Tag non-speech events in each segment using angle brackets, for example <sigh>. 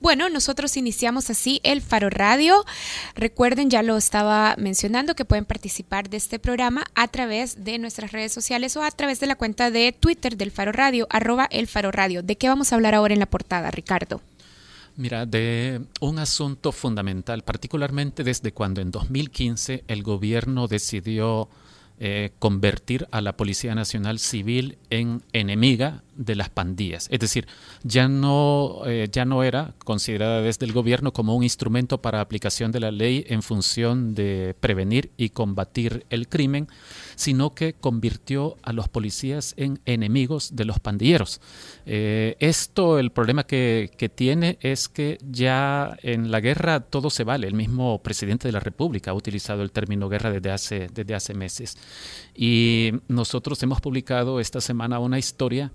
Bueno, nosotros iniciamos así el Faro Radio. Recuerden, ya lo estaba mencionando, que pueden participar de este programa a través de nuestras redes sociales o a través de la cuenta de Twitter del Faro Radio, arroba el Faro Radio. ¿De qué vamos a hablar ahora en la portada, Ricardo? Mira, de un asunto fundamental, particularmente desde cuando en 2015 el gobierno decidió eh, convertir a la Policía Nacional Civil en enemiga de las pandillas. Es decir, ya no, eh, ya no era considerada desde el gobierno como un instrumento para aplicación de la ley en función de prevenir y combatir el crimen, sino que convirtió a los policías en enemigos de los pandilleros. Eh, esto, el problema que, que, tiene es que ya en la guerra todo se vale. El mismo presidente de la República ha utilizado el término guerra desde hace, desde hace meses. Y nosotros hemos publicado esta semana una historia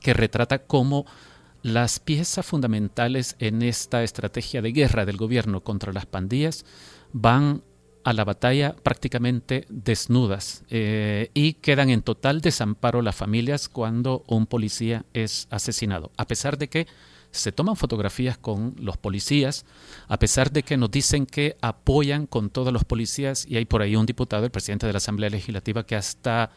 que retrata cómo las piezas fundamentales en esta estrategia de guerra del gobierno contra las pandillas van a la batalla prácticamente desnudas eh, y quedan en total desamparo las familias cuando un policía es asesinado, a pesar de que se toman fotografías con los policías, a pesar de que nos dicen que apoyan con todos los policías y hay por ahí un diputado, el presidente de la Asamblea Legislativa, que hasta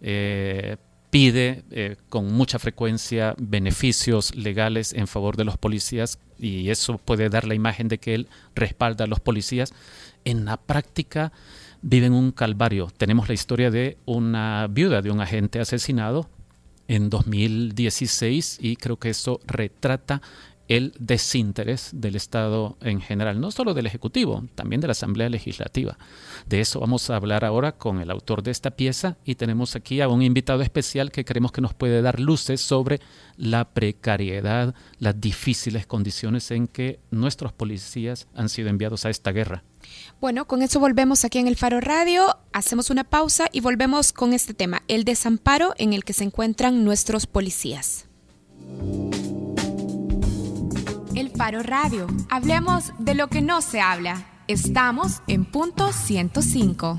eh, pide eh, con mucha frecuencia beneficios legales en favor de los policías y eso puede dar la imagen de que él respalda a los policías. En la práctica viven un calvario. Tenemos la historia de una viuda de un agente asesinado en 2016 y creo que eso retrata el desinterés del Estado en general, no solo del Ejecutivo, también de la Asamblea Legislativa. De eso vamos a hablar ahora con el autor de esta pieza y tenemos aquí a un invitado especial que creemos que nos puede dar luces sobre la precariedad, las difíciles condiciones en que nuestros policías han sido enviados a esta guerra. Bueno, con eso volvemos aquí en el Faro Radio, hacemos una pausa y volvemos con este tema, el desamparo en el que se encuentran nuestros policías. El Faro Radio. Hablemos de lo que no se habla. Estamos en punto 105.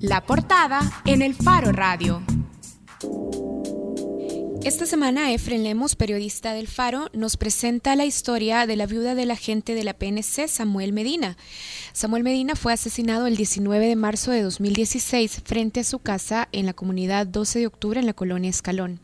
La portada en el Faro Radio. Esta semana Efren Lemos, periodista del Faro, nos presenta la historia de la viuda del agente de la PNC, Samuel Medina. Samuel Medina fue asesinado el 19 de marzo de 2016 frente a su casa en la comunidad 12 de octubre en la colonia Escalón.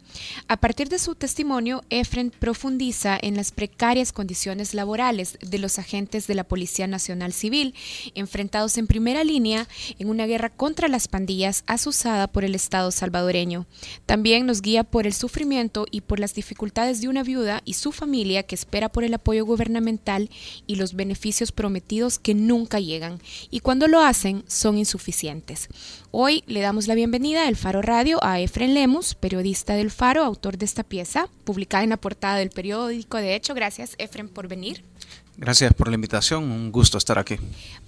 A partir de su testimonio, Efren profundiza en las precarias condiciones laborales de los agentes de la Policía Nacional Civil, enfrentados en primera línea en una guerra contra las pandillas asusada por el Estado salvadoreño. También nos guía por el sufrimiento y por las dificultades de una viuda y su familia que espera por el apoyo gubernamental y los beneficios prometidos que nunca llegan y cuando lo hacen son insuficientes. Hoy le damos la bienvenida al Faro Radio a Efren Lemus, periodista del Faro, autor de esta pieza, publicada en la portada del periódico. De hecho, gracias Efren por venir. Gracias por la invitación, un gusto estar aquí.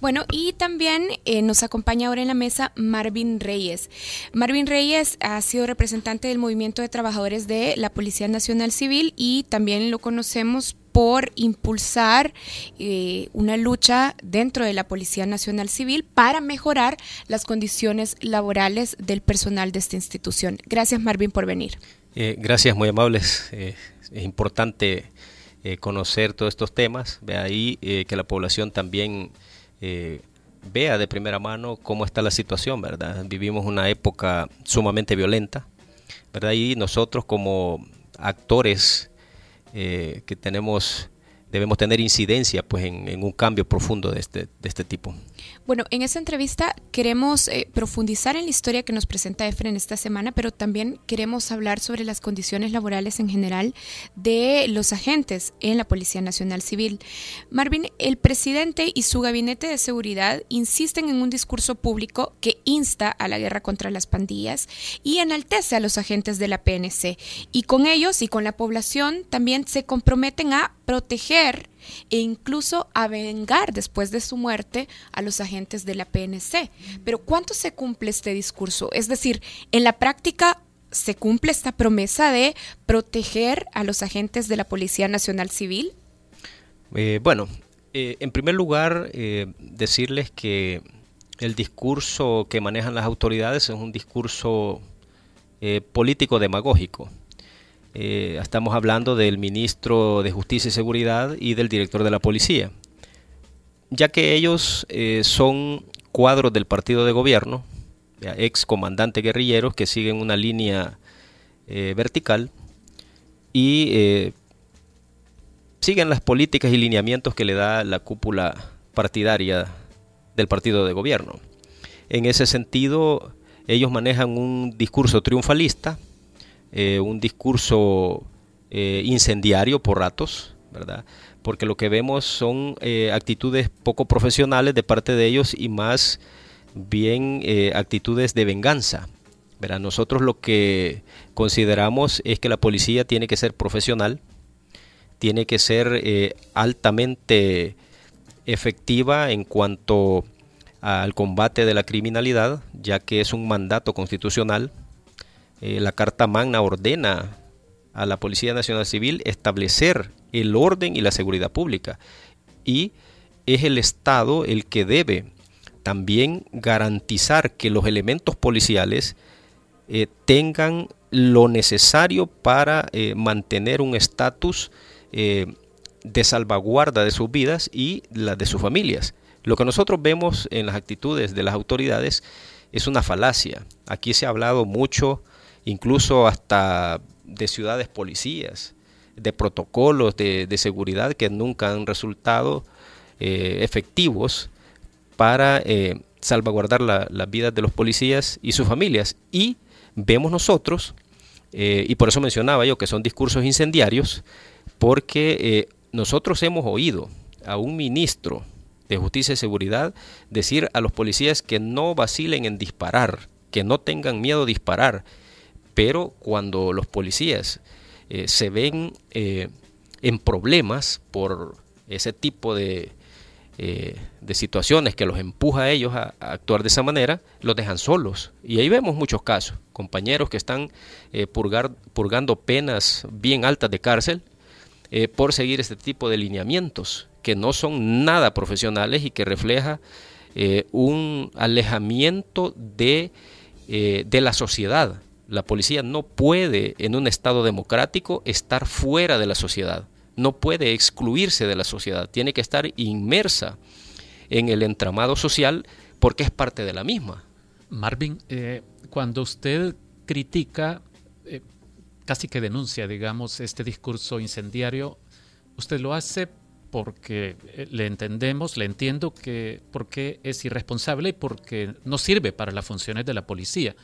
Bueno, y también eh, nos acompaña ahora en la mesa Marvin Reyes. Marvin Reyes ha sido representante del Movimiento de Trabajadores de la Policía Nacional Civil y también lo conocemos por impulsar eh, una lucha dentro de la Policía Nacional Civil para mejorar las condiciones laborales del personal de esta institución. Gracias Marvin por venir. Eh, gracias, muy amables. es importante eh, conocer todos estos temas, ve ahí eh, que la población también eh, vea de primera mano cómo está la situación, ¿verdad? Vivimos una época sumamente violenta, ¿verdad? Y nosotros como actores que tenemos debemos tener incidencia pues en, un cambio profundo de este, de este tipo. Bueno, en esta entrevista queremos eh, profundizar en la historia que nos presenta Efren esta semana, pero también queremos hablar sobre las condiciones laborales en general de los agentes en la Policía Nacional Civil. Marvin, el presidente y su gabinete de seguridad insisten en un discurso público que insta a la guerra contra las pandillas y enaltece a los agentes de la PNC. Y con ellos y con la población también se comprometen a proteger e incluso a vengar después de su muerte a los agentes de la PNC. Pero ¿cuánto se cumple este discurso? Es decir, en la práctica se cumple esta promesa de proteger a los agentes de la Policía Nacional Civil? Eh, bueno, eh, en primer lugar, eh, decirles que el discurso que manejan las autoridades es un discurso político demagógico. Eh, estamos hablando del ministro de Justicia y Seguridad y del director de la policía, ya que ellos eh, son cuadros del partido de gobierno, ex comandantes guerrilleros que siguen una línea eh, vertical y siguen las políticas y lineamientos que le da la cúpula partidaria del partido de gobierno. En ese sentido, ellos manejan un discurso triunfalista, eh, un discurso eh, incendiario por ratos, ¿verdad? Porque lo que vemos son eh, actitudes poco profesionales de parte de ellos y más bien actitudes de venganza. ¿verdad? Nosotros lo que consideramos es que la policía tiene que ser profesional, tiene que ser altamente efectiva en cuanto al combate de la criminalidad, ya que es un mandato constitucional eh, la Carta Magna ordena a la Policía Nacional Civil establecer el orden y la seguridad pública. Y es el Estado el que debe también garantizar que los elementos policiales eh, tengan lo necesario para eh, mantener un estatus de salvaguarda de sus vidas y la de sus familias. Lo que nosotros vemos en las actitudes de las autoridades es una falacia. Aquí se ha hablado mucho incluso hasta de ciudades policías, de protocolos de, seguridad que nunca han resultado eh, efectivos para eh, salvaguardar las vidas de los policías y sus familias. Y vemos nosotros, eh, y por eso mencionaba yo que son discursos incendiarios, porque nosotros hemos oído a un ministro de Justicia y Seguridad decir a los policías que no vacilen en disparar, que no tengan miedo a disparar, pero cuando los policías eh, se ven eh, en problemas por ese tipo de, eh, de, situaciones que los empuja a ellos a, actuar de esa manera, los dejan solos. Y ahí vemos muchos casos, compañeros que están purgando penas bien altas de cárcel por seguir este tipo de lineamientos que no son nada profesionales y que refleja un alejamiento de la sociedad la policía no puede, en un Estado democrático, estar fuera de la sociedad. No puede excluirse de la sociedad. Tiene que estar inmersa en el entramado social porque es parte de la misma. Marvin, eh, cuando usted critica, eh, casi que denuncia, digamos, este discurso incendiario, usted lo hace porque eh, le entendemos, le entiendo que porque es irresponsable y porque no sirve para las funciones de la policía.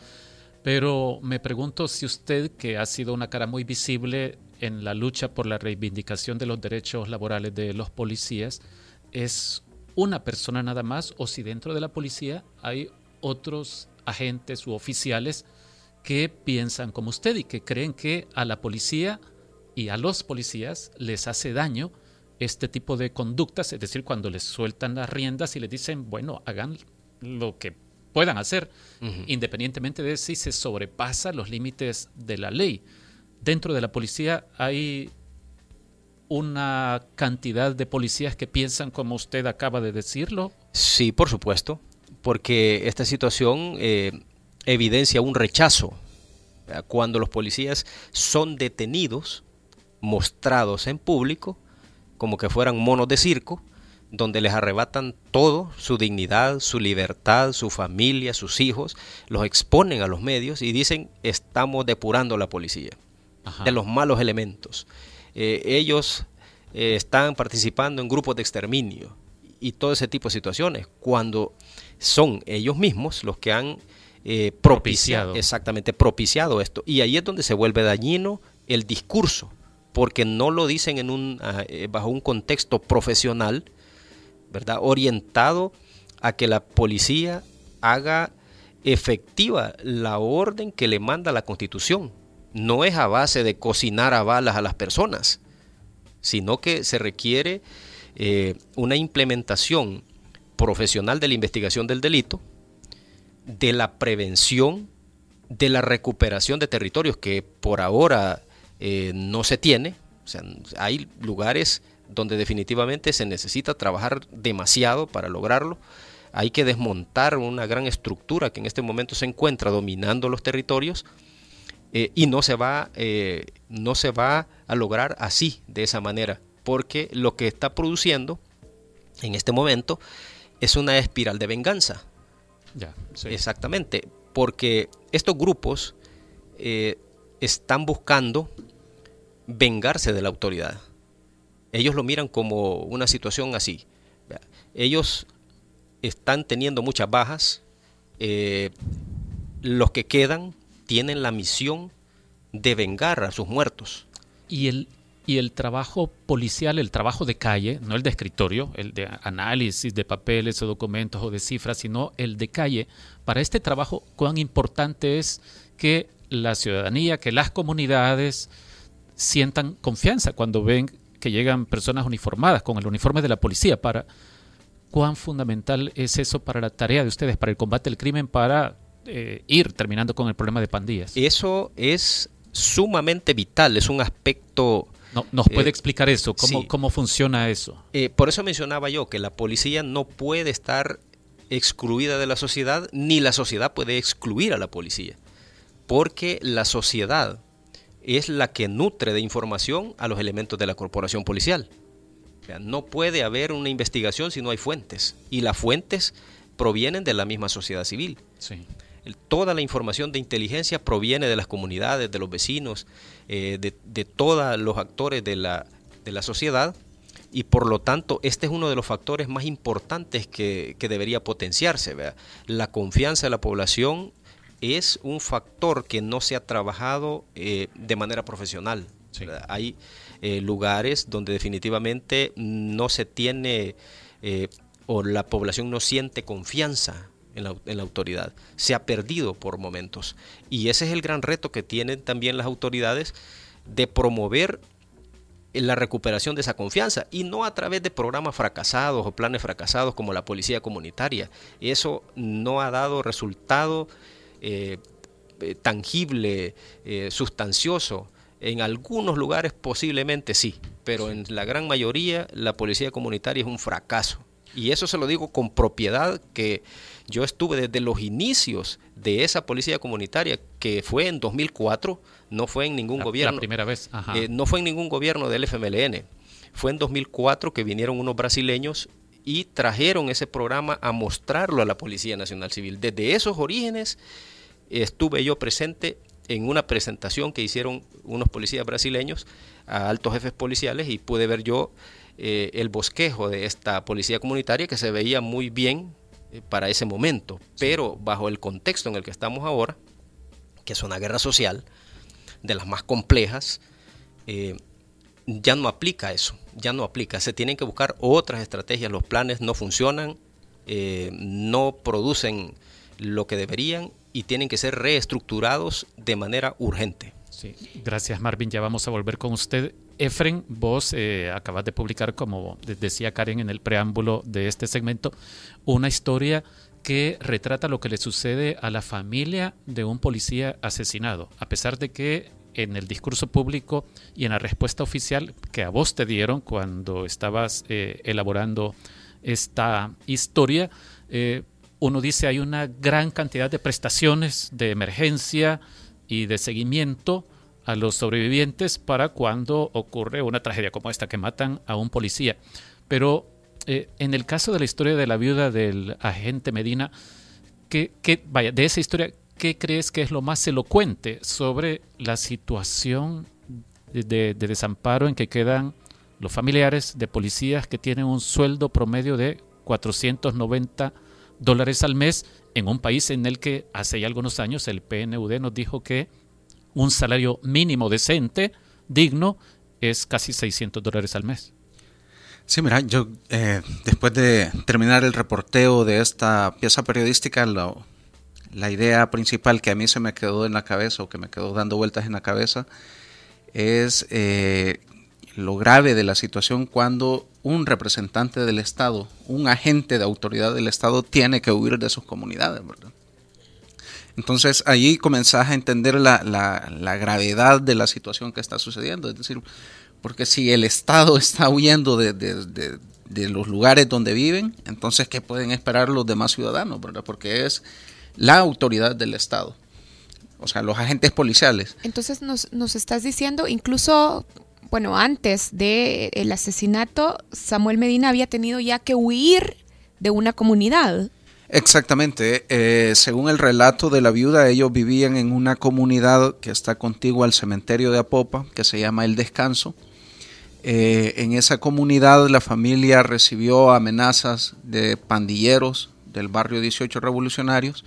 Pero me pregunto si usted, que ha sido una cara muy visible en la lucha por la reivindicación de los derechos laborales de los policías, es una persona nada más o si dentro de la policía hay otros agentes u oficiales que piensan como usted y que creen que a la policía y a los policías les hace daño este tipo de conductas, es decir, cuando les sueltan las riendas y les dicen, bueno, hagan lo que puedan hacer, independientemente de si se sobrepasa los límites de la ley. Dentro de la policía hay una cantidad de policías que piensan como usted acaba de decirlo. Sí, por supuesto, porque esta situación eh, evidencia un rechazo cuando los policías son detenidos, mostrados en público, como que fueran monos de circo, donde les arrebatan todo, su dignidad, su libertad, su familia, sus hijos, los exponen a los medios y dicen estamos depurando la policía de los malos elementos. Eh, ellos eh, están participando en grupos de exterminio y todo ese tipo de situaciones, cuando son ellos mismos los que han eh, propiciado, exactamente propiciado esto. Y ahí es donde se vuelve dañino el discurso, porque no lo dicen en un, ah, eh, bajo un contexto profesional, ¿verdad? Orientado a que la policía haga efectiva la orden que le manda la Constitución. No es a base de cocinar a balas a las personas, sino que se requiere eh, una implementación profesional de la investigación del delito, de la prevención, de la recuperación de territorios que por ahora eh, no se tiene. O sea, hay lugares donde definitivamente se necesita trabajar demasiado para lograrlo. Hay que desmontar una gran estructura que en este momento se encuentra dominando los territorios eh, y no se, va, eh, no se va a lograr así, de esa manera, porque lo que está produciendo en este momento es una espiral de venganza. Ya, Exactamente, porque estos grupos eh, están buscando vengarse de la autoridad. Ellos lo miran como una situación así. Ellos están teniendo muchas bajas. los que quedan tienen la misión de vengar a sus muertos. Y el, y el trabajo policial, el trabajo de calle, no el de escritorio, el de análisis de papeles o documentos o de cifras, sino el de calle, para este trabajo, cuán importante es que la ciudadanía, que las comunidades sientan confianza cuando ven que llegan personas uniformadas con el uniforme de la policía para cuán fundamental es eso para la tarea de ustedes, para el combate al crimen, para eh, ir terminando con el problema de pandillas. Eso es sumamente vital, es un aspecto... No, ¿Nos puede eh, explicar eso? ¿Cómo, ¿Cómo funciona eso? Eh, por eso mencionaba yo que la policía no puede estar excluida de la sociedad, ni la sociedad puede excluir a la policía, porque la sociedad es la que nutre de información a los elementos de la corporación policial. no puede haber una investigación si no hay fuentes, y las fuentes provienen de la misma sociedad civil. Sí toda la información de inteligencia proviene de las comunidades, de los vecinos, eh, de, todos los actores de la, de la, sociedad y por lo tanto este es uno de los factores más importantes que, debería potenciarse. La confianza de la población es un factor que no se ha trabajado eh, de manera profesional. Hay eh, lugares donde definitivamente no se tiene o la población no siente confianza en la, autoridad. Se ha perdido por momentos. Y ese es el gran reto que tienen también las autoridades de promover la recuperación de esa confianza y no a través de programas fracasados o planes fracasados como la policía comunitaria. Eso no ha dado resultado eh, eh, tangible, eh, sustancioso. En algunos lugares posiblemente sí, pero en la gran mayoría la policía comunitaria es un fracaso. Y eso se lo digo con propiedad que yo estuve desde los inicios de esa policía comunitaria, que fue en 2004, no fue en ningún gobierno. La primera vez. Eh, no fue en ningún gobierno del FMLN. Fue en 2004 que vinieron unos brasileños y trajeron ese programa a mostrarlo a la Policía Nacional Civil. Desde esos orígenes estuve yo presente en una presentación que hicieron unos policías brasileños a altos jefes policiales y pude ver yo eh, el bosquejo de esta policía comunitaria que se veía muy bien eh, para ese momento, pero bajo el contexto en el que estamos ahora, que es una guerra social de las más complejas, eh, ya no aplica eso, ya no aplica. Se tienen que buscar otras estrategias, los planes no funcionan, no producen lo que deberían y tienen que ser reestructurados de manera urgente. Sí, gracias Marvin, ya vamos a volver con usted. Efren, vos eh, acabas de publicar, como decía Karen en el preámbulo de este segmento, una historia que retrata lo que le sucede a la familia de un policía asesinado, a pesar de que en el discurso público y en la respuesta oficial que a vos te dieron cuando estabas eh, elaborando esta historia, eh, uno dice hay una gran cantidad de prestaciones de emergencia y de seguimiento a los sobrevivientes para cuando ocurre una tragedia como esta, que matan a un policía. Pero eh, en el caso de la historia de la viuda del agente Medina, ¿qué, vaya, de esa historia, ¿qué crees que es lo más elocuente sobre la situación de, desamparo en que quedan los familiares de policías que tienen un sueldo promedio de 490 dólares al mes en un país en el que hace ya algunos años el PNUD nos dijo que un salario mínimo decente, digno, es casi 600 dólares al mes. Sí, mira, yo eh, después de terminar el reporteo de esta pieza periodística, la idea principal que a mí se me quedó en la cabeza o que me quedó dando vueltas en la cabeza es eh, lo grave de la situación cuando un representante del Estado, un agente de autoridad del Estado tiene que huir de sus comunidades, ¿verdad? Entonces allí comenzás a entender la, gravedad de la situación que está sucediendo. Es decir, porque si el Estado <laughs> está huyendo de, los lugares donde viven, entonces ¿qué pueden esperar los demás ciudadanos? ¿verdad? Porque es la autoridad del Estado. O sea, los agentes policiales. Entonces nos, nos estás diciendo, incluso bueno, antes del asesinato, Samuel Medina había tenido ya que huir de una comunidad. Exactamente. Eh, según el relato de la viuda, ellos vivían en una comunidad que está contigua al cementerio de Apopa, que se llama El Descanso. Eh, en esa comunidad la familia recibió amenazas de pandilleros del barrio 18 revolucionarios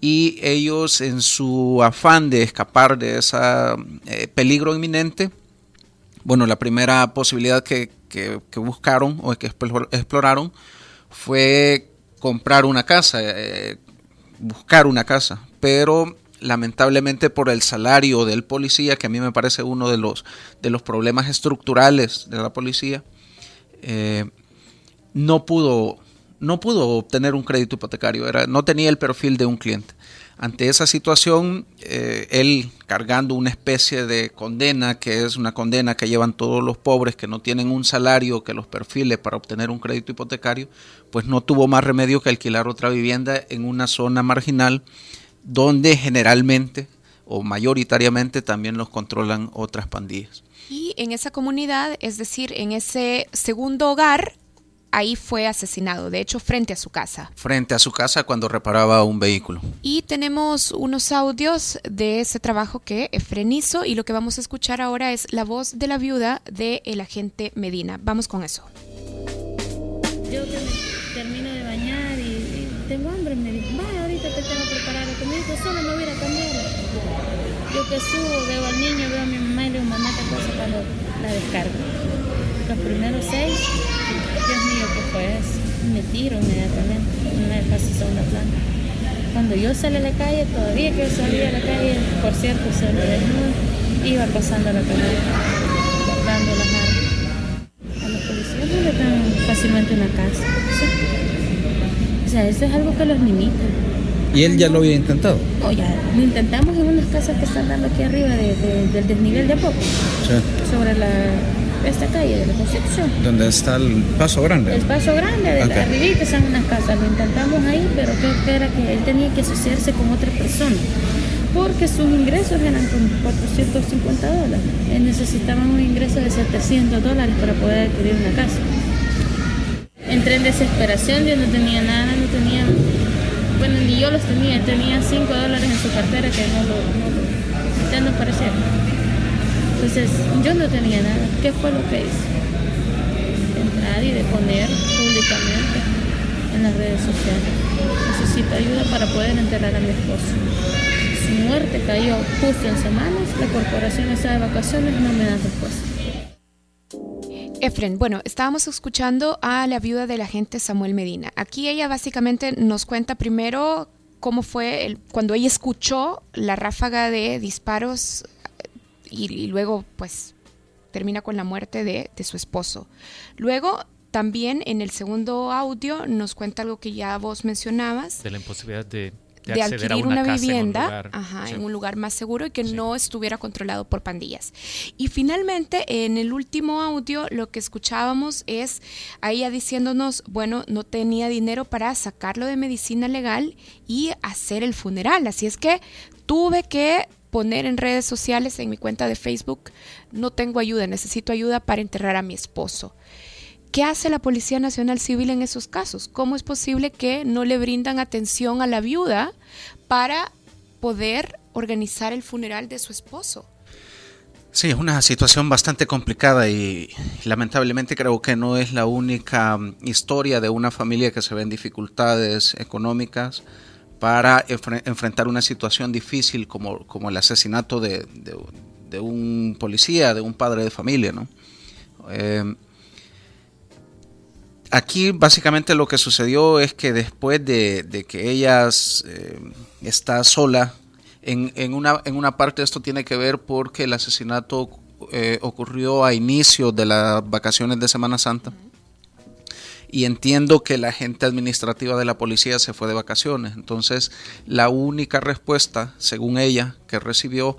y ellos en su afán de escapar de ese eh, peligro inminente bueno, la primera posibilidad que, buscaron o que exploraron fue comprar una casa, eh, buscar una casa, pero lamentablemente por el salario del policía, que a mí me parece uno de los, de los problemas estructurales de la policía, eh, no, pudo, no pudo obtener un crédito hipotecario, era, no tenía el perfil de un cliente. Ante esa situación, eh, él cargando una especie de condena, que es una condena que llevan todos los pobres que no tienen un salario que los perfile para obtener un crédito hipotecario, pues no tuvo más remedio que alquilar otra vivienda en una zona marginal donde generalmente o mayoritariamente también los controlan otras pandillas. Y en esa comunidad, es decir, en ese segundo hogar, ahí fue asesinado, de hecho frente a su casa. Frente a su casa cuando reparaba un vehículo. Y tenemos unos audios de ese trabajo que Efren hizo y lo que vamos a escuchar ahora es la voz de la viuda del el agente Medina. Vamos con eso. Yo termino de bañar y, tengo hambre, me dijo, vaya, ahorita te tengo preparado comida, solo me voy a cambiar. Yo que subo, veo al niño, veo a mi mamá y le digo, mamá, ¿qué cosa cuando la descargo? Los primeros seis Dios mío, ¿qué fue eso? Me tiro inmediatamente, me casi segunda planta. Cuando yo salí a la calle, todavía que yo salí a la calle, por cierto, se me desnudo, iba pasando la calle, guardando las armas. A los policías no le dan fácilmente una casa. O sea, eso es algo que los limita. ¿Y él ya lo había intentado? No, ya lo intentamos en unas casas que están dando aquí arriba del desnivel de poco. Sí. Sobre la esta calle de la Concepción. ¿Dónde está el Paso Grande? El Paso Grande, de okay. arribita están unas casas. Lo intentamos ahí, pero creo que era que él tenía que asociarse con otra persona. Porque sus ingresos eran con 450 dólares. Él necesitaba un ingreso de 700 dólares para poder adquirir una casa. Entré en desesperación, yo no tenía nada, no tenía... Bueno, ni yo los tenía, tenía 5 dólares en su cartera que no lo... No, no parecía. Entonces yo no tenía nada. ¿Qué fue lo que hice? Entrar y deponer públicamente en las redes sociales. Necesito ayuda para poder enterrar a mi esposo. Su muerte cayó justo en semanas, la corporación está de vacaciones, no me dan respuesta. Efren, bueno, estábamos escuchando a la viuda del agente Samuel Medina. Aquí ella básicamente nos cuenta primero cómo fue el, cuando ella escuchó la ráfaga de disparos y, luego pues termina con la muerte de, su esposo. Luego también en el segundo audio nos cuenta algo que ya vos mencionabas. De la imposibilidad de, de, adquirir una, vivienda en un, lugar, más seguro y que no estuviera controlado por pandillas. Y finalmente, en el último audio, lo que escuchábamos es a ella diciéndonos, bueno, no tenía dinero para sacarlo de medicina legal y hacer el funeral. Así es que tuve que poner en redes sociales, en mi cuenta de Facebook, no tengo ayuda, necesito ayuda para enterrar a mi esposo. ¿Qué hace la Policía Nacional Civil en esos casos? ¿Cómo es posible que no le brindan atención a la viuda para poder organizar el funeral de su esposo? Sí, es una situación bastante complicada y lamentablemente creo que no es la única mm, historia de una familia que se ve en dificultades económicas para enfrentar una situación difícil como, como el asesinato de, un policía, de un padre de familia. ¿no? Eh, aquí básicamente lo que sucedió es que después de, que ella eh, está sola, en, una, en una parte esto tiene que ver porque el asesinato eh, ocurrió a inicio de las vacaciones de Semana Santa. Y entiendo que la gente administrativa de la policía se fue de vacaciones. Entonces, la única respuesta, según ella, que recibió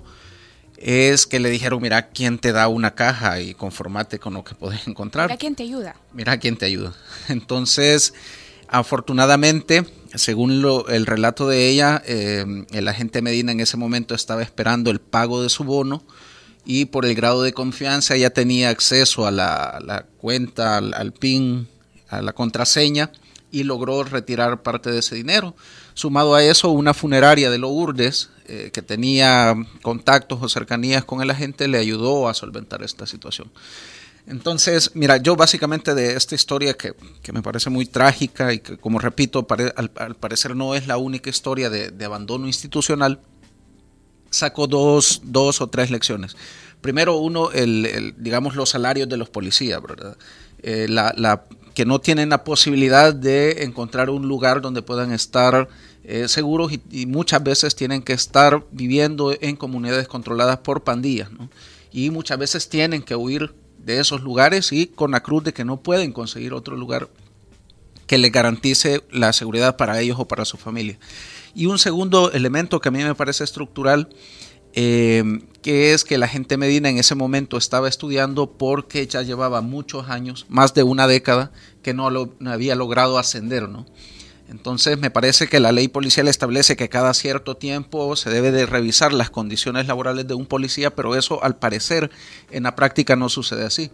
es que le dijeron, mira quién te da una caja y conformate con lo que puedes encontrar. Mira quién te ayuda. Mira quién te ayuda. Entonces, afortunadamente, según el relato de ella, eh, el agente Medina en ese momento estaba esperando el pago de su bono y por el grado de confianza ella tenía acceso a la, cuenta, al, PIN, a la contraseña y logró retirar parte de ese dinero. Sumado a eso, una funeraria de Lourdes eh, que tenía contactos o cercanías con el agente le ayudó a solventar esta situación. Entonces, mira, yo básicamente de esta historia que, me parece muy trágica y que, como repito, al, parecer no es la única historia de, abandono institucional, saco dos, dos, o tres lecciones. Primero, uno, el, digamos, los salarios de los policías. Eh, la, que no tienen la posibilidad de encontrar un lugar donde puedan estar eh, seguros y, muchas veces tienen que estar viviendo en comunidades controladas por pandillas. Y muchas veces tienen que huir de esos lugares y con la cruz de que no pueden conseguir otro lugar que les garantice la seguridad para ellos o para su familia. Y un segundo elemento que a mí me parece estructural, eh, que es que la gente Medina en ese momento estaba estudiando porque ya llevaba muchos años, más de una década, que no, había logrado ascender, ¿no? Entonces me parece que la ley policial establece que cada cierto tiempo se debe de revisar las condiciones laborales de un policía, pero eso al parecer en la práctica no sucede así.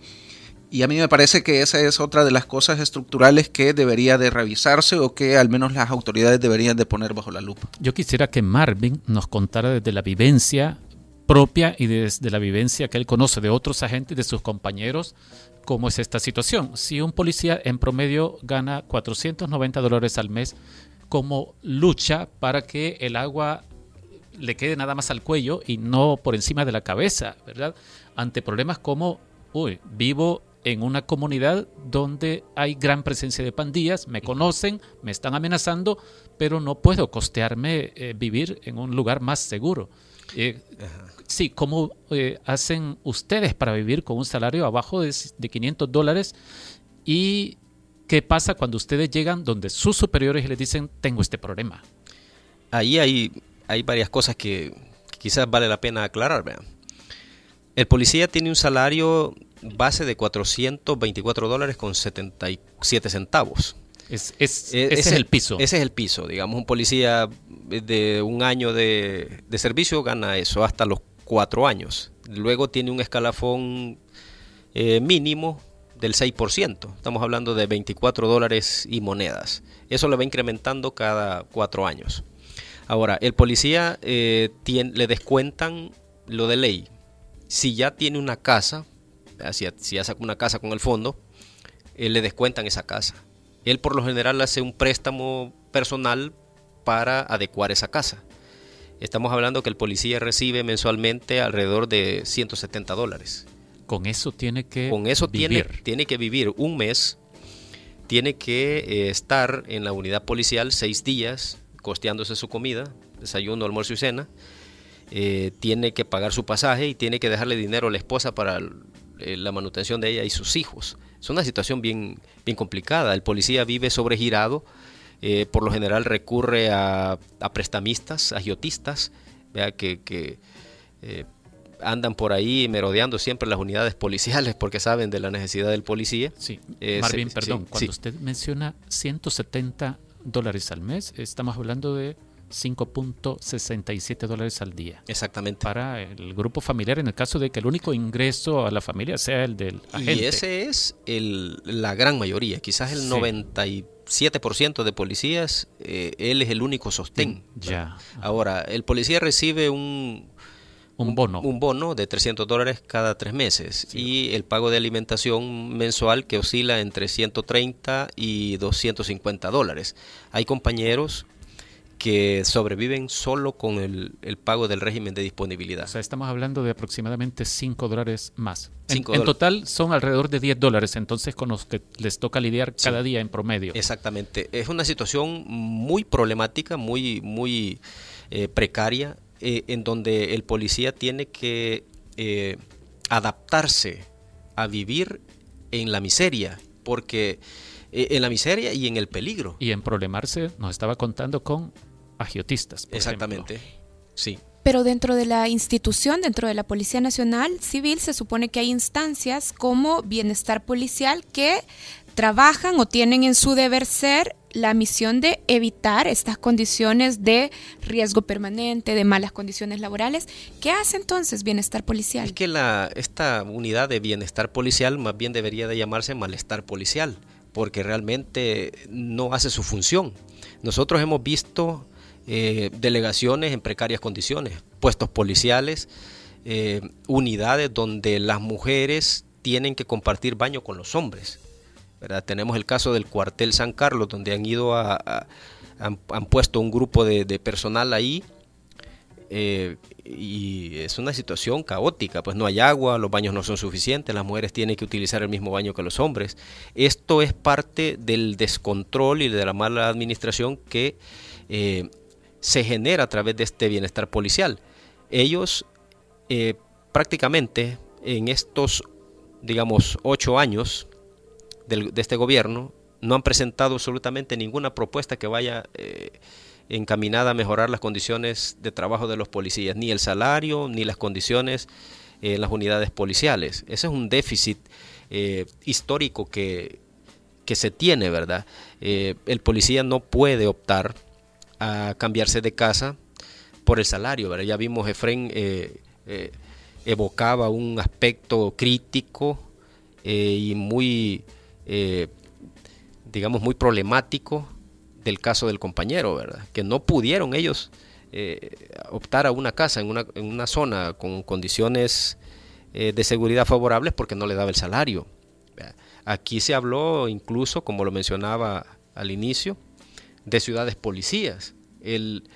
Y a mí me parece que esa es otra de las cosas estructurales que debería de revisarse o que al menos las autoridades deberían de poner bajo la lupa. Yo quisiera que Marvin nos contara desde la vivencia propia y desde la vivencia que él conoce de otros agentes, de sus compañeros, cómo es esta situación. Si un policía en promedio gana 490 dólares al mes, ¿cómo lucha para que el agua le quede nada más al cuello y no por encima de la cabeza, ¿verdad? Ante problemas como, uy, vivo en una comunidad donde hay gran presencia de pandillas, me conocen, me están amenazando, pero no puedo costearme eh, vivir en un lugar más seguro. Eh, sí, ¿cómo eh, hacen ustedes para vivir con un salario abajo de, 500 dólares? ¿Y qué pasa cuando ustedes llegan donde sus superiores les dicen, tengo este problema? Ahí hay, hay varias cosas que, quizás vale la pena aclarar. El policía tiene un salario base de 424 dólares con 77 centavos. Es, es, eh, ese es el piso. Ese es el piso. Digamos, un policía de un año de, servicio gana eso hasta los cuatro años. Luego tiene un escalafón eh, mínimo del 6%. Estamos hablando de 24 dólares y monedas. Eso le va incrementando cada cuatro años. Ahora, el policía eh, le descuentan lo de ley. Si ya tiene una casa, si, ya saca una casa con el fondo, le descuentan esa casa. Él por lo general hace un préstamo personal para adecuar esa casa. Estamos hablando que el policía recibe mensualmente alrededor de 170 dólares. Con eso tiene que Con eso Tiene, tiene que vivir un mes, tiene que eh, estar en la unidad policial seis días, costeándose su comida, desayuno, almuerzo y cena. Eh, tiene que pagar su pasaje y tiene que dejarle dinero a la esposa para eh, la manutención de ella y sus hijos. Es una situación bien, bien complicada. El policía vive sobregirado eh, por lo general recurre a, prestamistas, agiotistas, que, que eh, andan por ahí merodeando siempre las unidades <laughs> policiales porque saben de la necesidad del policía. Sí, eh, Marvin, perdón, cuando usted menciona 170 dólares al mes, estamos hablando de 5.67 dólares al día. Exactamente. Para el grupo familiar en el caso de que el único ingreso a la familia sea el del agente. Y ese es el, la gran mayoría, quizás el 97% de policías, eh, él es el único sostén. Ya. Ahora, el policía recibe un, un bono. Un bono de 300 dólares cada tres meses y el pago de alimentación mensual que oscila entre 130 y 250 dólares. Hay compañeros que sobreviven solo con el, pago del régimen de disponibilidad. O sea, estamos hablando de aproximadamente 5 dólares más. En, en, total son alrededor de 10 dólares, entonces con los que les toca lidiar cada día en promedio. Exactamente. Es una situación muy problemática, muy, muy eh, precaria, eh, en donde el policía tiene que eh, adaptarse a vivir en la miseria, porque en la miseria y en el peligro. Y en problemarse nos estaba contando con agiotistas. Exactamente, sí. Pero dentro de la institución, dentro de la Policía Nacional Civil, se supone que hay instancias como bienestar policial que trabajan o tienen en su deber ser la misión de evitar estas condiciones de riesgo permanente, de malas condiciones laborales. ¿Qué hace entonces bienestar policial? Es que la, esta unidad de bienestar policial más bien debería de llamarse malestar policial, porque realmente no hace su función. Nosotros hemos visto eh, delegaciones en precarias condiciones, puestos policiales, eh, unidades donde las mujeres tienen que compartir baño con los hombres. Tenemos el caso del cuartel San Carlos, donde han ido a, han, puesto un grupo de, personal ahí eh, y es una situación caótica, pues no hay agua, los baños no son suficientes, las mujeres tienen que utilizar el mismo baño que los hombres. Esto es parte del descontrol y de la mala administración que se genera a través de este bienestar policial. Ellos eh, prácticamente en estos, digamos, ocho años de este gobierno no han presentado absolutamente ninguna propuesta que vaya eh, encaminada a mejorar las condiciones de trabajo de los policías, ni el salario, ni las condiciones en las unidades policiales. Ese es un déficit eh, histórico que, que, se tiene, ¿verdad? el policía no puede optar a cambiarse de casa por el salario. ¿verdad? Ya vimos Efren eh, eh, evocaba un aspecto crítico eh, y muy, digamos, muy problemático del caso del compañero, ¿verdad? Que no pudieron ellos optar a una casa en una, en una zona con condiciones de seguridad favorables porque no le daba el salario. Aquí se habló incluso, como lo mencionaba al inicio, de ciudades policías. El,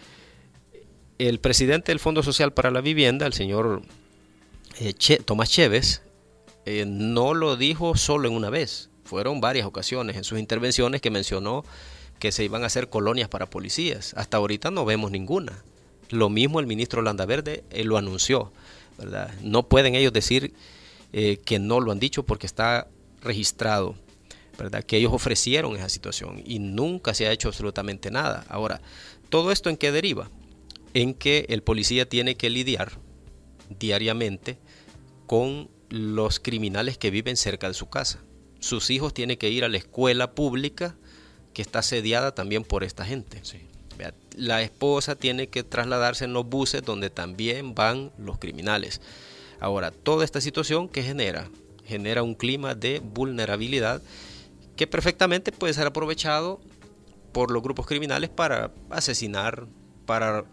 el presidente del Fondo Social para la Vivienda, el señor eh, Tomás Chévez, eh, no lo dijo solo en una vez, fueron varias ocasiones en sus intervenciones que mencionó que se iban a hacer colonias para policías. Hasta ahorita no vemos ninguna. Lo mismo el ministro Landaverde eh, lo anunció. ¿verdad? No pueden ellos decir que no lo han dicho porque está registrado que ellos ofrecieron esa situación y nunca se ha hecho absolutamente nada. Ahora, ¿todo esto en qué deriva? En que el policía tiene que lidiar diariamente con los criminales que viven cerca de su casa. Sus hijos tienen que ir a la escuela pública que está sediada también por esta gente. La esposa tiene que trasladarse en los buses donde también van los criminales. Ahora, toda esta situación que genera, genera un clima de vulnerabilidad que perfectamente puede ser aprovechado por los grupos criminales para asesinar, para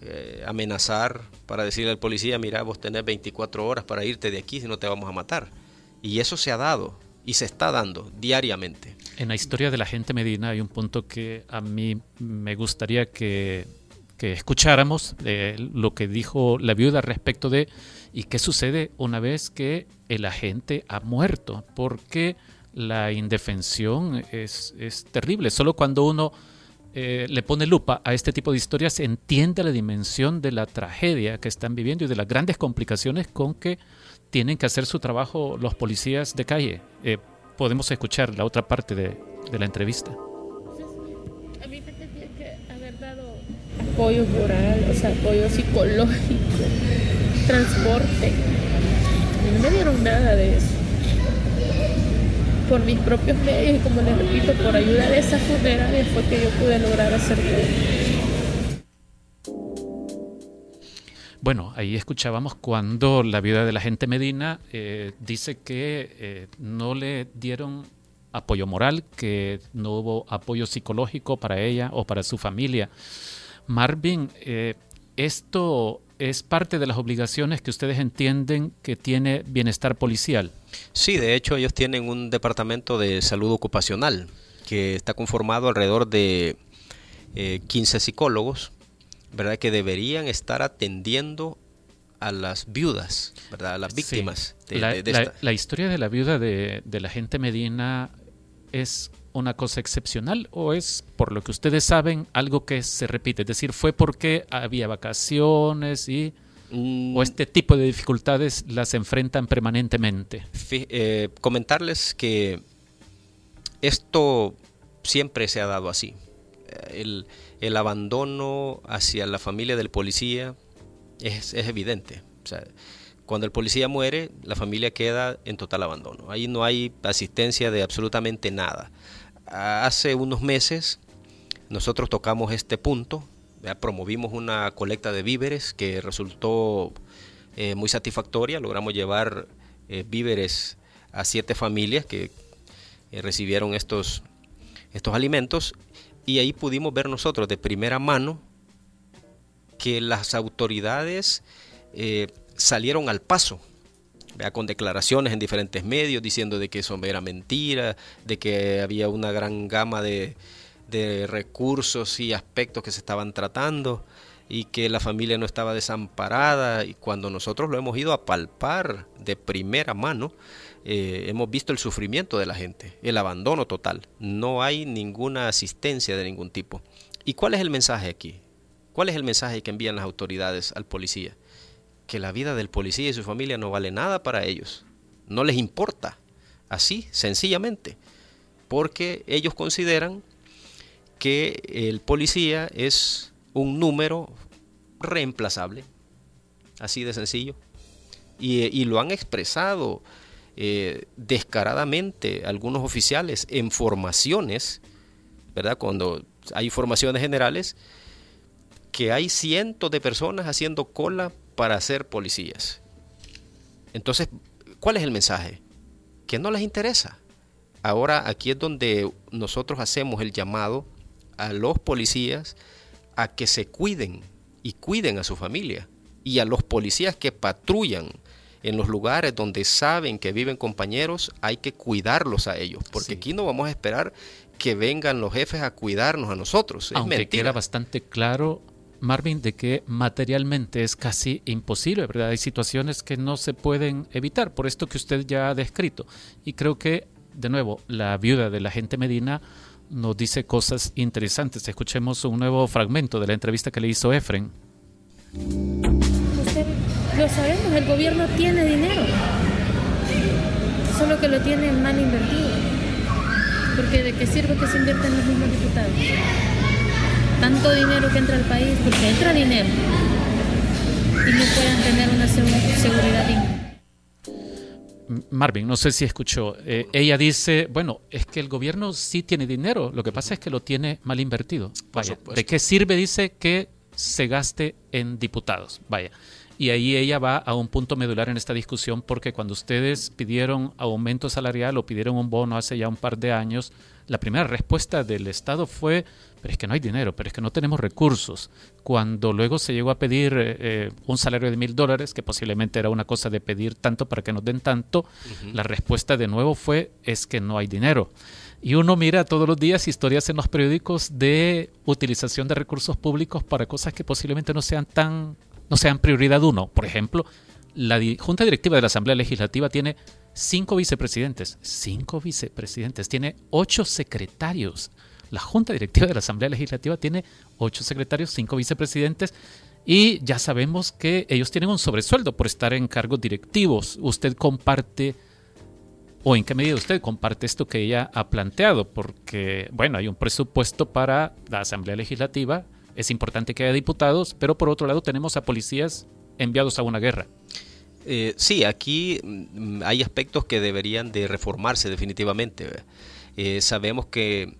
eh, amenazar, para decirle al policía, mira, vos tenés 24 horas para irte de aquí si no te vamos a matar. Y eso se ha dado y se está dando diariamente. En la historia de la gente Medina hay un punto que a mí me gustaría que, que escucháramos, eh, lo que dijo la viuda respecto de y qué sucede una vez que el agente ha muerto, porque la indefensión es, terrible. Solo cuando uno eh, le pone lupa a este tipo de historias entiende la dimensión de la tragedia que están viviendo y de las grandes complicaciones con que tienen que hacer su trabajo los policías de calle. Eh, podemos escuchar la otra parte de, la entrevista. A mí me tendría que haber dado apoyo moral, o sea, apoyo psicológico, transporte. No me dieron nada de eso por mis propios medios y como les repito, por ayuda de esa funeraria fue que yo pude lograr hacer Bueno, ahí escuchábamos cuando la viuda de la gente Medina eh, dice que eh, no le dieron apoyo moral, que no hubo apoyo psicológico para ella o para su familia. Marvin, eh, esto es parte de las obligaciones que ustedes entienden que tiene bienestar policial. Sí, de hecho ellos tienen un departamento de salud ocupacional que está conformado alrededor de 15 psicólogos, ¿verdad? Que deberían estar atendiendo a las viudas, ¿verdad? A las víctimas. la, historia de la viuda de, la gente Medina es una cosa excepcional o es, por lo que ustedes saben, algo que se repite? Es decir, ¿fue porque había vacaciones y... o mm. este tipo de dificultades las enfrentan permanentemente? Eh, comentarles que esto siempre se ha dado así. El, abandono hacia la familia del policía es, evidente. cuando el policía muere, la familia queda en total abandono. Ahí no hay asistencia de absolutamente nada. Hace unos meses nosotros tocamos este punto, promovimos una colecta de víveres que resultó eh, muy satisfactoria. Logramos llevar eh, víveres a siete familias que eh, recibieron estos, estos alimentos y ahí pudimos ver nosotros de primera mano que las autoridades eh, salieron al paso, con declaraciones en diferentes medios diciendo de que eso era mentira, de que había una gran gama de, de recursos y aspectos que se estaban tratando y que la familia no estaba desamparada y cuando nosotros lo hemos ido a palpar de primera mano, eh, hemos visto el sufrimiento de la gente, el abandono total, no hay ninguna asistencia de ningún tipo. ¿Y cuál es el mensaje aquí? ¿Cuál es el mensaje que envían las autoridades al policía? Que la vida del policía y su familia no vale nada para ellos. No les importa. Así, sencillamente. Porque ellos consideran que el policía es un número reemplazable. Así de sencillo. Y, lo han expresado eh, descaradamente algunos oficiales en formaciones, ¿verdad? Cuando hay formaciones generales, que hay cientos de personas haciendo cola para ser policías. Entonces, ¿cuál es el mensaje? Que no les interesa. Ahora aquí es donde nosotros hacemos el llamado a los policías a que se cuiden y cuiden a su familia y a los policías que patrullan en los lugares donde saben que viven compañeros, hay que cuidarlos a ellos, porque aquí no vamos a esperar que vengan los jefes a cuidarnos a nosotros. Aunque queda bastante claro Marvin, de que materialmente es casi imposible, ¿verdad? Hay situaciones que no se pueden evitar, por esto que usted ya ha descrito. Y creo que, de nuevo, la viuda de la gente Medina nos dice cosas interesantes. Escuchemos un nuevo fragmento de la entrevista que le hizo Efren. Lo sabemos, el gobierno tiene dinero, solo que lo tiene mal invertido. Porque de qué sirve que se inviertan los mismos diputados tanto dinero que entra al país, porque entra dinero y no pueden tener una seguridad digna. Marvin, no sé si escuchó. Eh, ella dice, bueno, es que el gobierno sí tiene dinero, lo que pasa es que lo tiene mal invertido. Vaya, ¿de qué sirve, dice, que se gaste en diputados? Vaya. Y ahí ella va a un punto medular en esta discusión porque cuando ustedes pidieron aumento salarial o pidieron un bono hace ya un par de años, la primera respuesta del Estado fue, pero es que no hay dinero, pero es que no tenemos recursos. Cuando luego se llegó a pedir eh, eh, un salario de mil dólares, que posiblemente era una cosa de pedir tanto para que nos den tanto, la respuesta de nuevo fue, es que no hay dinero. Y uno mira todos los días historias en los periódicos de utilización de recursos públicos para cosas que posiblemente no sean tan, no sean prioridad uno. Por ejemplo, la Junta Directiva de la Asamblea Legislativa tiene cinco vicepresidentes, cinco vicepresidentes, tiene ocho secretarios. La Junta Directiva de la Asamblea Legislativa tiene ocho secretarios, cinco vicepresidentes y ya sabemos que ellos tienen un sobresueldo por estar en cargos directivos. Usted comparte, o en qué medida usted comparte esto que ella ha planteado, porque, bueno, hay un presupuesto para la Asamblea Legislativa, es importante que haya diputados, pero por otro lado tenemos a policías enviados a una guerra. Eh, sí, aquí mm, hay aspectos que deberían de reformarse definitivamente. Eh, sabemos que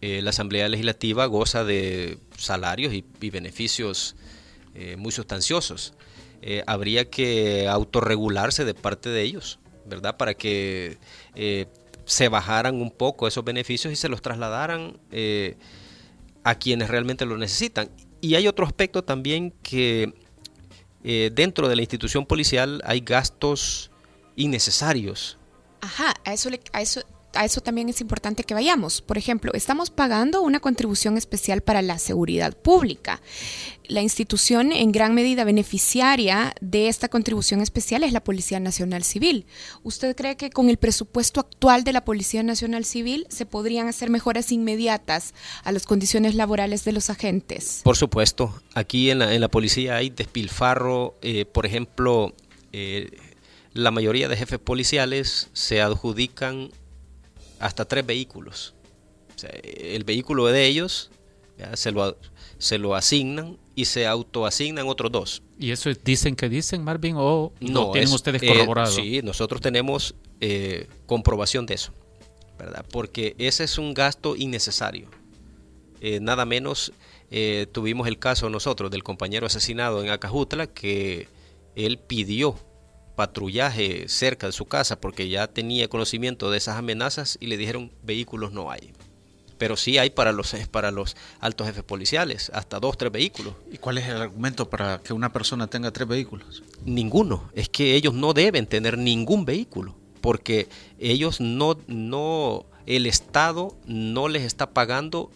eh, la Asamblea Legislativa goza de salarios y, beneficios muy sustanciosos. habría que autorregularse de parte de ellos, ¿verdad? Para que se bajaran un poco esos beneficios y se los trasladaran a quienes realmente lo necesitan. y hay otro aspecto también que eh, dentro de la institución policial hay gastos innecesarios. Ajá, a eso, a eso a eso también es importante que vayamos. Por ejemplo, estamos pagando una contribución especial para la seguridad pública. La institución en gran medida beneficiaria de esta contribución especial es la Policía Nacional Civil. ¿Usted cree que con el presupuesto actual de la Policía Nacional Civil se podrían hacer mejoras inmediatas a las condiciones laborales de los agentes? Por supuesto. Aquí en la, policía hay despilfarro, eh, por ejemplo, eh, la mayoría de jefes policiales se adjudican hasta tres vehículos. el vehículo de ellos se lo, se lo asignan y se autoasignan otros dos. ¿Y eso dicen que dicen, Marvin, o no tienen ustedes eh, corroborado? sí, nosotros tenemos eh, comprobación de eso, ¿verdad? Porque ese es un gasto innecesario. Eh, nada menos tuvimos el caso nosotros del compañero asesinado en Acajutla que él pidió patrullaje cerca de su casa porque ya tenía conocimiento de esas amenazas y le dijeron vehículos no hay. Pero sí hay para los, <laughs> para los altos jefes policiales, hasta dos, tres vehículos. ¿Y cuál es el argumento para que una persona tenga tres vehículos? Ninguno. Es que ellos no deben tener ningún vehículo porque ellos no, no, el Estado no les está pagando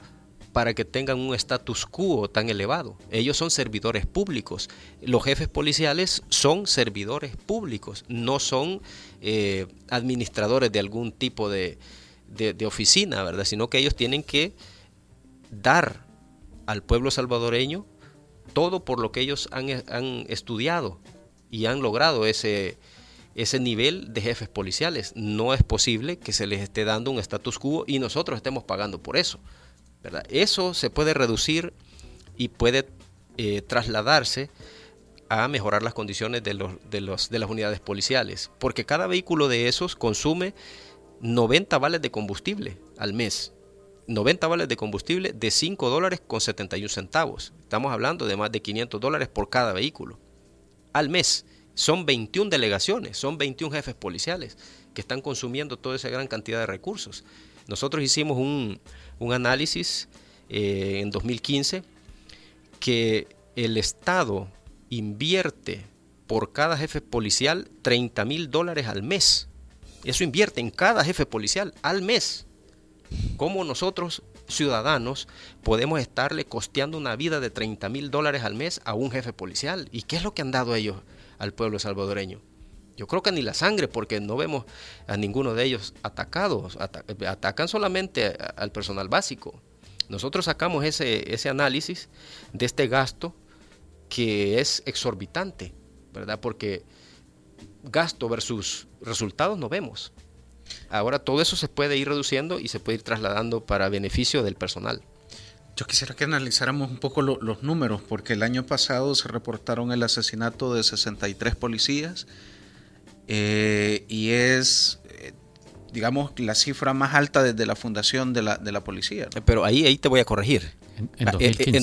para que tengan un status quo tan elevado. Ellos son servidores públicos. Los jefes policiales son servidores públicos, no son eh, administradores de algún tipo de, oficina, ¿verdad? Sino que ellos tienen que dar al pueblo salvadoreño todo por lo que ellos han, han estudiado y han logrado ese, ese nivel de jefes policiales. No es posible que se les esté dando un status quo y nosotros estemos pagando por eso. Eso se puede reducir y puede eh, trasladarse a mejorar las condiciones de, los, de, los, de las unidades policiales, porque cada vehículo de esos consume 90 vales de combustible al mes. 90 vales de combustible de 5 dólares con 71 centavos. Estamos hablando de más de 500 dólares por cada vehículo al mes. Son 21 delegaciones, son 21 jefes policiales que están consumiendo toda esa gran cantidad de recursos. Nosotros hicimos un, un análisis eh, en 2015 que el Estado invierte por cada jefe policial 30 mil dólares al mes. Eso invierte en cada jefe policial al mes. ¿Cómo nosotros, ciudadanos, podemos estarle costeando una vida de 30 mil dólares al mes a un jefe policial? ¿Y qué es lo que han dado ellos al pueblo salvadoreño? Yo creo que ni la sangre, porque no vemos a ninguno de ellos atacados. atacan solamente al personal básico. Nosotros sacamos ese, ese análisis de este gasto que es exorbitante, ¿verdad? Porque gasto versus resultados no vemos. Ahora todo eso se puede ir reduciendo y se puede ir trasladando para beneficio del personal. Yo quisiera que analizáramos un poco los números, porque el año pasado se reportaron el asesinato de 63 policías eh, y es, eh, digamos, la cifra más alta desde la fundación de la, de la policía. Pero ahí, ahí te voy a corregir. En,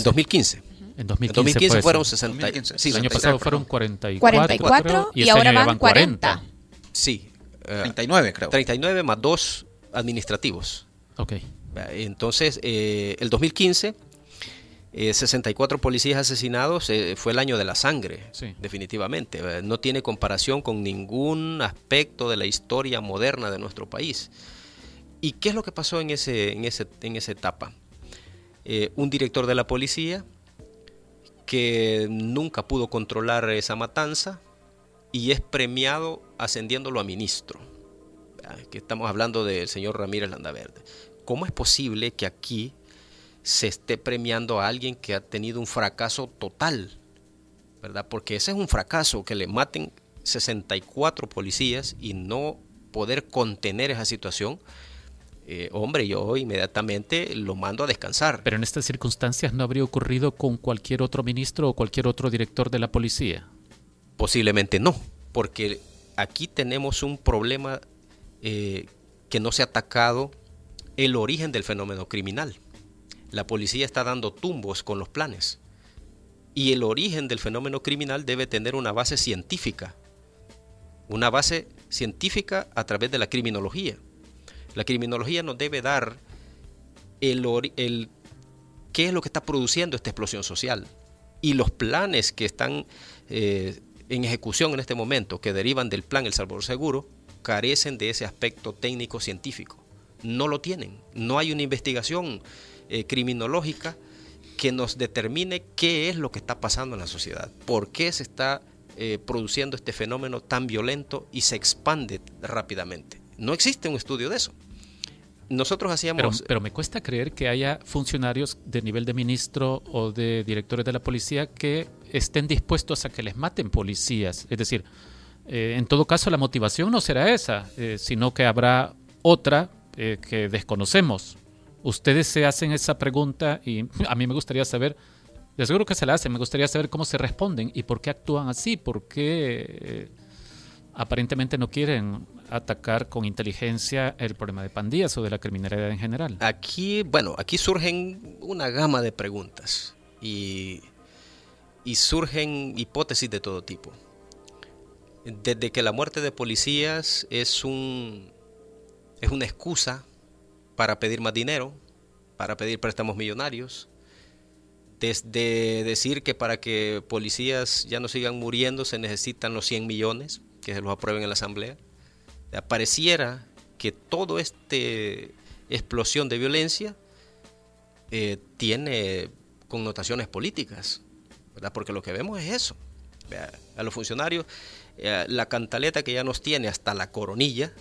2015. En 2015. fueron 60. Sí, el año pasado fueron 44. 44 y, ahora van 40. Sí. 39, creo. 39 más dos administrativos. Ok. Entonces, eh, el 2015 64 eh, policías asesinados eh, fue el año de la sangre, definitivamente. Eh, no tiene comparación con ningún aspecto de la historia moderna de nuestro país. ¿Y qué es lo que pasó en, ese, en, ese, en esa etapa? un director de la policía que nunca pudo controlar esa matanza y es premiado ascendiéndolo a ministro. Que estamos hablando del señor Ramírez Landaverde. ¿Cómo es posible que aquí se esté premiando a alguien que ha tenido un fracaso total, ¿verdad? Porque ese es un fracaso, que le maten 64 policías y no poder contener esa situación. Eh, hombre, yo inmediatamente lo mando a descansar. Pero en estas circunstancias no habría ocurrido con cualquier otro ministro o cualquier otro director de la policía. Posiblemente no, porque aquí tenemos un problema eh, que no se ha atacado el origen del fenómeno criminal la policía está dando tumbos con los planes. Y el origen del fenómeno criminal debe tener una base científica, una base científica a través de la criminología. La criminología nos debe dar el, qué es lo que está produciendo esta explosión social. Y los planes que están eh, en ejecución en este momento, que derivan del plan El Salvador Seguro, carecen de ese aspecto técnico científico. No lo tienen. No hay una investigación eh, criminológica que nos determine qué es lo que está pasando en la sociedad, por qué se está eh, produciendo este fenómeno tan violento y se expande rápidamente. No existe un estudio de eso. Nosotros hacíamos... Pero, me cuesta creer que haya funcionarios de nivel de ministro o de directores de la policía que estén dispuestos a que les maten policías. Es decir, eh, en todo caso la motivación no será esa, sino que habrá otra que desconocemos. Ustedes se hacen esa pregunta y a mí me gustaría saber de seguro que se la hacen. Me gustaría saber cómo se responden y por qué actúan así, por qué eh, aparentemente no quieren atacar con inteligencia el problema de pandillas o de la criminalidad en general. Aquí, bueno, aquí surgen una gama de preguntas y, y surgen hipótesis de todo tipo. Desde que la muerte de policías es un es una excusa para pedir más dinero, para pedir préstamos millonarios, desde decir que para que policías ya no sigan muriendo se necesitan los 100 millones, que se los aprueben en la Asamblea. Pareciera que toda esta explosión de violencia eh, tiene connotaciones políticas, ¿verdad? porque lo que vemos es eso. A los funcionarios, eh, la cantaleta que ya nos tiene hasta la coronilla,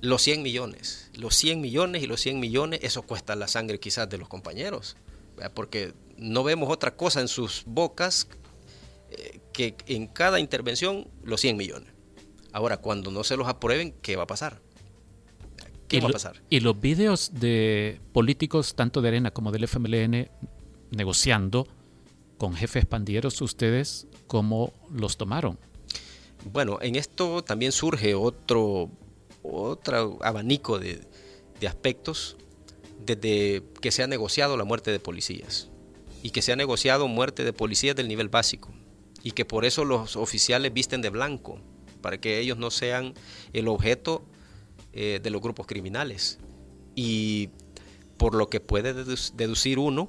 los 100 millones. Los 100 millones y los 100 millones, eso cuesta la sangre quizás de los compañeros, porque no vemos otra cosa en sus bocas eh, que en cada intervención los 100 millones. Ahora, cuando no se los aprueben, ¿qué va a pasar? ¿Qué va a pasar? Y los vídeos de políticos, tanto de Arena como del FMLN, negociando con jefes pandilleros, ¿ustedes cómo los tomaron? Bueno, en esto también surge otro, otro abanico de, de aspectos desde que se ha negociado la muerte de policías y que se ha negociado muerte de policías del nivel básico y que por eso los oficiales visten de blanco, para que ellos no sean el objeto eh, de los grupos criminales. Y por lo que puede deducir uno,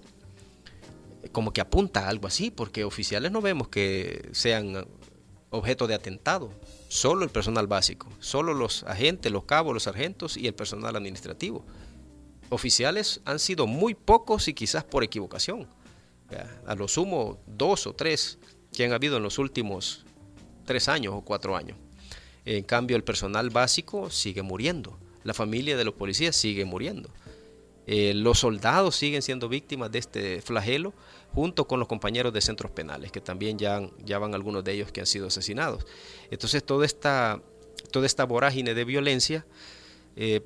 como que apunta a algo así, porque oficiales no vemos que sean objeto de atentado, solo el personal básico, solo los agentes, los cabos, los sargentos y el personal administrativo. Oficiales han sido muy pocos y quizás por equivocación a lo sumo dos o tres que han habido en los últimos tres años o cuatro años. En cambio, el personal básico sigue muriendo, la familia de los policías sigue muriendo. Eh, los soldados siguen siendo víctimas de este flagelo junto con los compañeros de centros penales, que también ya, ya van algunos de ellos que han sido asesinados. Entonces, toda esta, toda esta vorágine de violencia eh,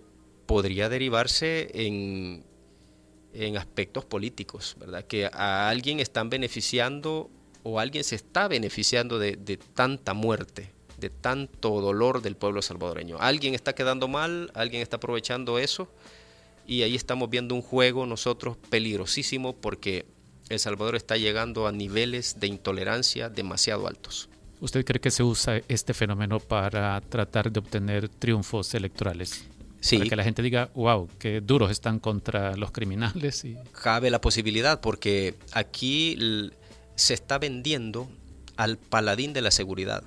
podría derivarse en en aspectos políticos, ¿verdad? Que a alguien están beneficiando o alguien se está beneficiando de, tanta muerte, de tanto dolor del pueblo salvadoreño. Alguien está quedando mal, alguien está aprovechando eso y ahí estamos viendo un juego nosotros peligrosísimo porque El Salvador está llegando a niveles de intolerancia demasiado altos. ¿Usted cree que se usa este fenómeno para tratar de obtener triunfos electorales? Para que la gente diga, wow, qué duros están contra los criminales. Y... Cabe la posibilidad porque aquí se está vendiendo al paladín de la seguridad.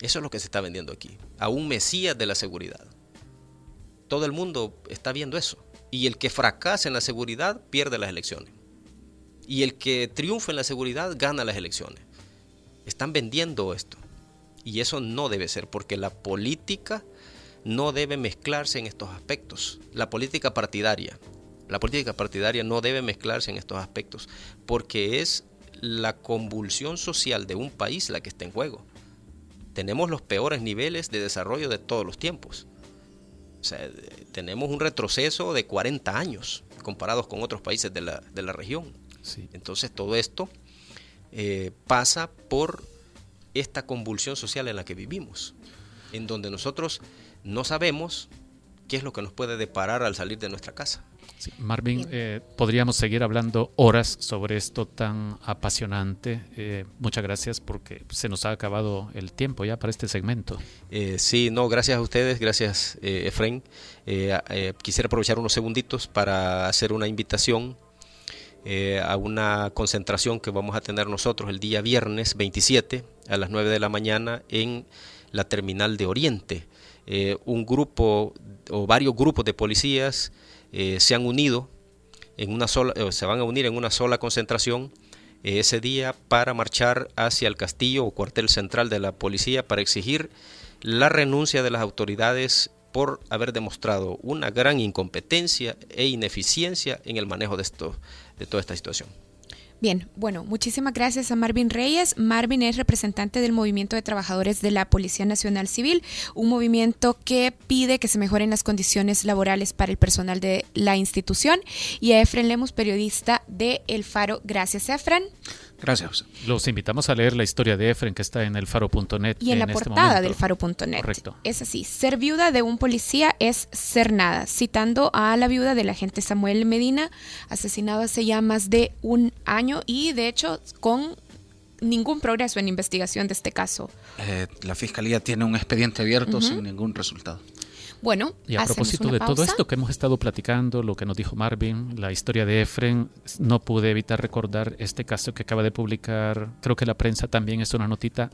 Eso es lo que se está vendiendo aquí, a un mesías de la seguridad. Todo el mundo está viendo eso. Y el que fracasa en la seguridad pierde las elecciones. Y el que triunfa en la seguridad gana las elecciones. Están vendiendo esto. Y eso no debe ser, porque la política no debe mezclarse en estos aspectos. La política partidaria, la política partidaria no debe mezclarse en estos aspectos, porque es la convulsión social de un país la que está en juego. Tenemos los peores niveles de desarrollo de todos los tiempos. Tenemos un retroceso de 40 años comparados con otros países de la, región. Entonces todo esto eh, pasa por esta convulsión social en la que vivimos, en donde nosotros no sabemos qué es lo que nos puede deparar al salir de nuestra casa. Marvin, eh, podríamos seguir hablando horas sobre esto tan apasionante. Eh, muchas gracias porque se nos ha acabado el tiempo ya para este segmento. Eh, sí, no, gracias a ustedes, gracias Efraín. quisiera aprovechar unos segunditos para hacer una invitación eh, a una concentración que vamos a tener nosotros el día viernes 27 a las 9 de la mañana en la terminal de Oriente. Eh, un grupo o varios grupos de policías eh, se han unido en una sola, se van a unir en una sola concentración ese día para marchar hacia el castillo o cuartel central de la policía para exigir la renuncia de las autoridades por haber demostrado una gran incompetencia e ineficiencia en el manejo de, esto, de toda esta situación. Bien, bueno, muchísimas gracias a Marvin Reyes. Marvin es representante del Movimiento de Trabajadores de la Policía Nacional Civil, un movimiento que pide que se mejoren las condiciones laborales para el personal de la institución. Y a Efren Lemus, periodista de El Faro. Gracias, Efren. Gracias. Los invitamos a leer la historia de Efren que está en el faro.net. Y en, la este portada del faro.net. Correcto. Es así, ser viuda de un policía es ser nada, citando a la viuda del agente Samuel Medina, asesinado hace ya más de un año y de hecho con ningún progreso en investigación de este caso. Eh, la fiscalía tiene un expediente abierto sin ningún resultado. Bueno, y a propósito de todo esto que hemos estado platicando, lo que nos dijo Marvin, la historia de Efren, no pude evitar recordar este caso que acaba de publicar, creo que la prensa también es una notita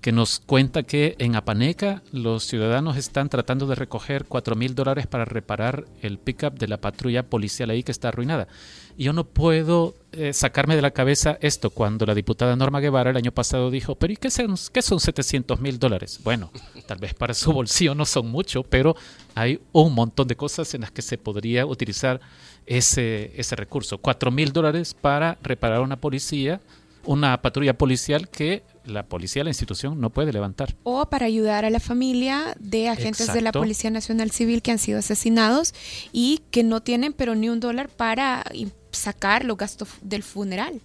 que nos cuenta que en Apaneca los ciudadanos están tratando de recoger 4 mil dólares para reparar el pickup de la patrulla policial ahí que está arruinada. Y yo no puedo eh, sacarme de la cabeza esto cuando la diputada Norma Guevara el año pasado dijo, pero ¿y qué son, qué son 700 mil dólares? Bueno, tal vez para su bolsillo no son mucho, pero hay un montón de cosas en las que se podría utilizar ese, ese recurso. 4 mil dólares para reparar una policía, una patrulla policial que la policía, la institución, no puede levantar. O para ayudar a la familia de agentes de la Policía Nacional Civil que han sido asesinados y que no tienen pero ni un dólar para sacar los gastos del funeral.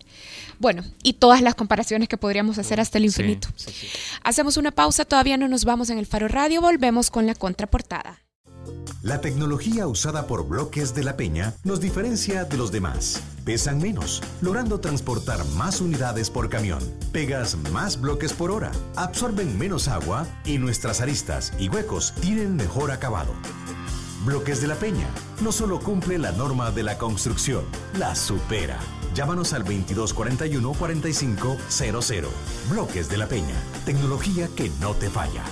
Bueno, y todas las comparaciones que podríamos hacer hasta el infinito. Hacemos una pausa, todavía no nos vamos en el Faro Radio, volvemos con la contraportada. La tecnología usada por bloques de la Peña nos diferencia de los demás. Pesan menos, logrando transportar más unidades por camión. Pegas más bloques por hora, absorben menos agua y nuestras aristas y huecos tienen mejor acabado. Bloques de la Peña no solo cumple la norma de la construcción, la supera. Llámanos al 2241 4500. Bloques de la Peña, tecnología que no te falla.